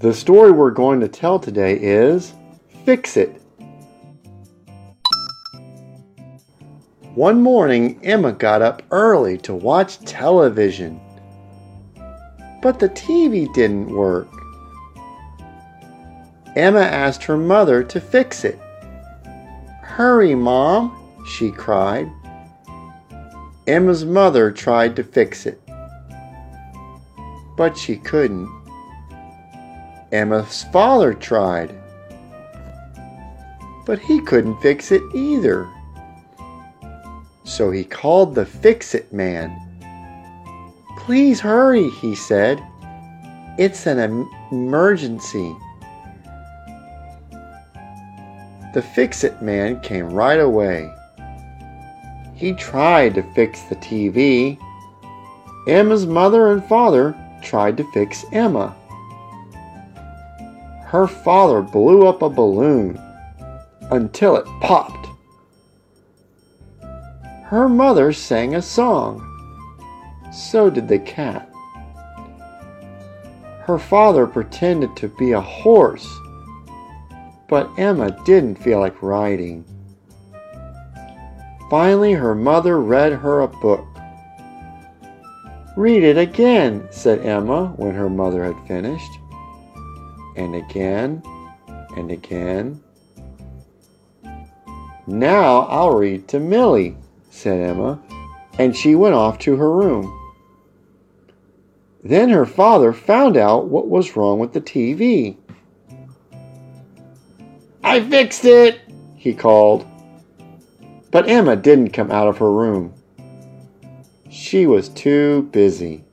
The story we're going to tell today is Fix It. One morning, Emma got up early to watch television. But the TV didn't work. Emma asked her mother to fix it. Hurry, Mom, she cried. Emma's mother tried to fix it, but she couldn't. Emma's father tried, but he couldn't fix it either. So he called the fix it man. Please hurry, he said. It's an em- emergency. The fix it man came right away. He tried to fix the TV. Emma's mother and father tried to fix Emma. Her father blew up a balloon until it popped. Her mother sang a song. So did the cat. Her father pretended to be a horse but Emma didn't feel like riding. Finally, her mother read her a book. Read it again, said Emma when her mother had finished. And again, and again. Now I'll read to Millie, said Emma, and she went off to her room. Then her father found out what was wrong with the TV. I fixed it, he called. But Emma didn't come out of her room. She was too busy.